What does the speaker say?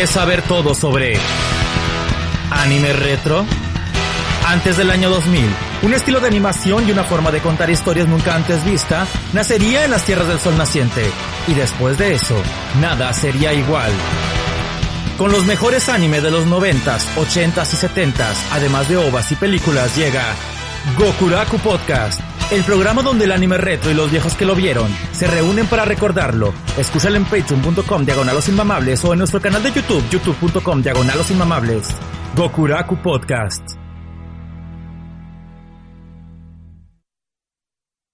¿Quieres saber todo sobre anime retro? Antes del año 2000, un estilo de animación y una forma de contar historias nunca antes vista nacería en las tierras del sol naciente. Y después de eso, nada sería igual. Con los mejores animes de los 90s, 80s y 70s, además de ovas y películas, llega Gokuraku Podcast el programa donde el anime retro y los viejos que lo vieron se reúnen para recordarlo. Escúchalo en patreon.com diagonalos inmamables o en nuestro canal de YouTube, youtube.com diagonalos inmamables. Gokuraku Podcast.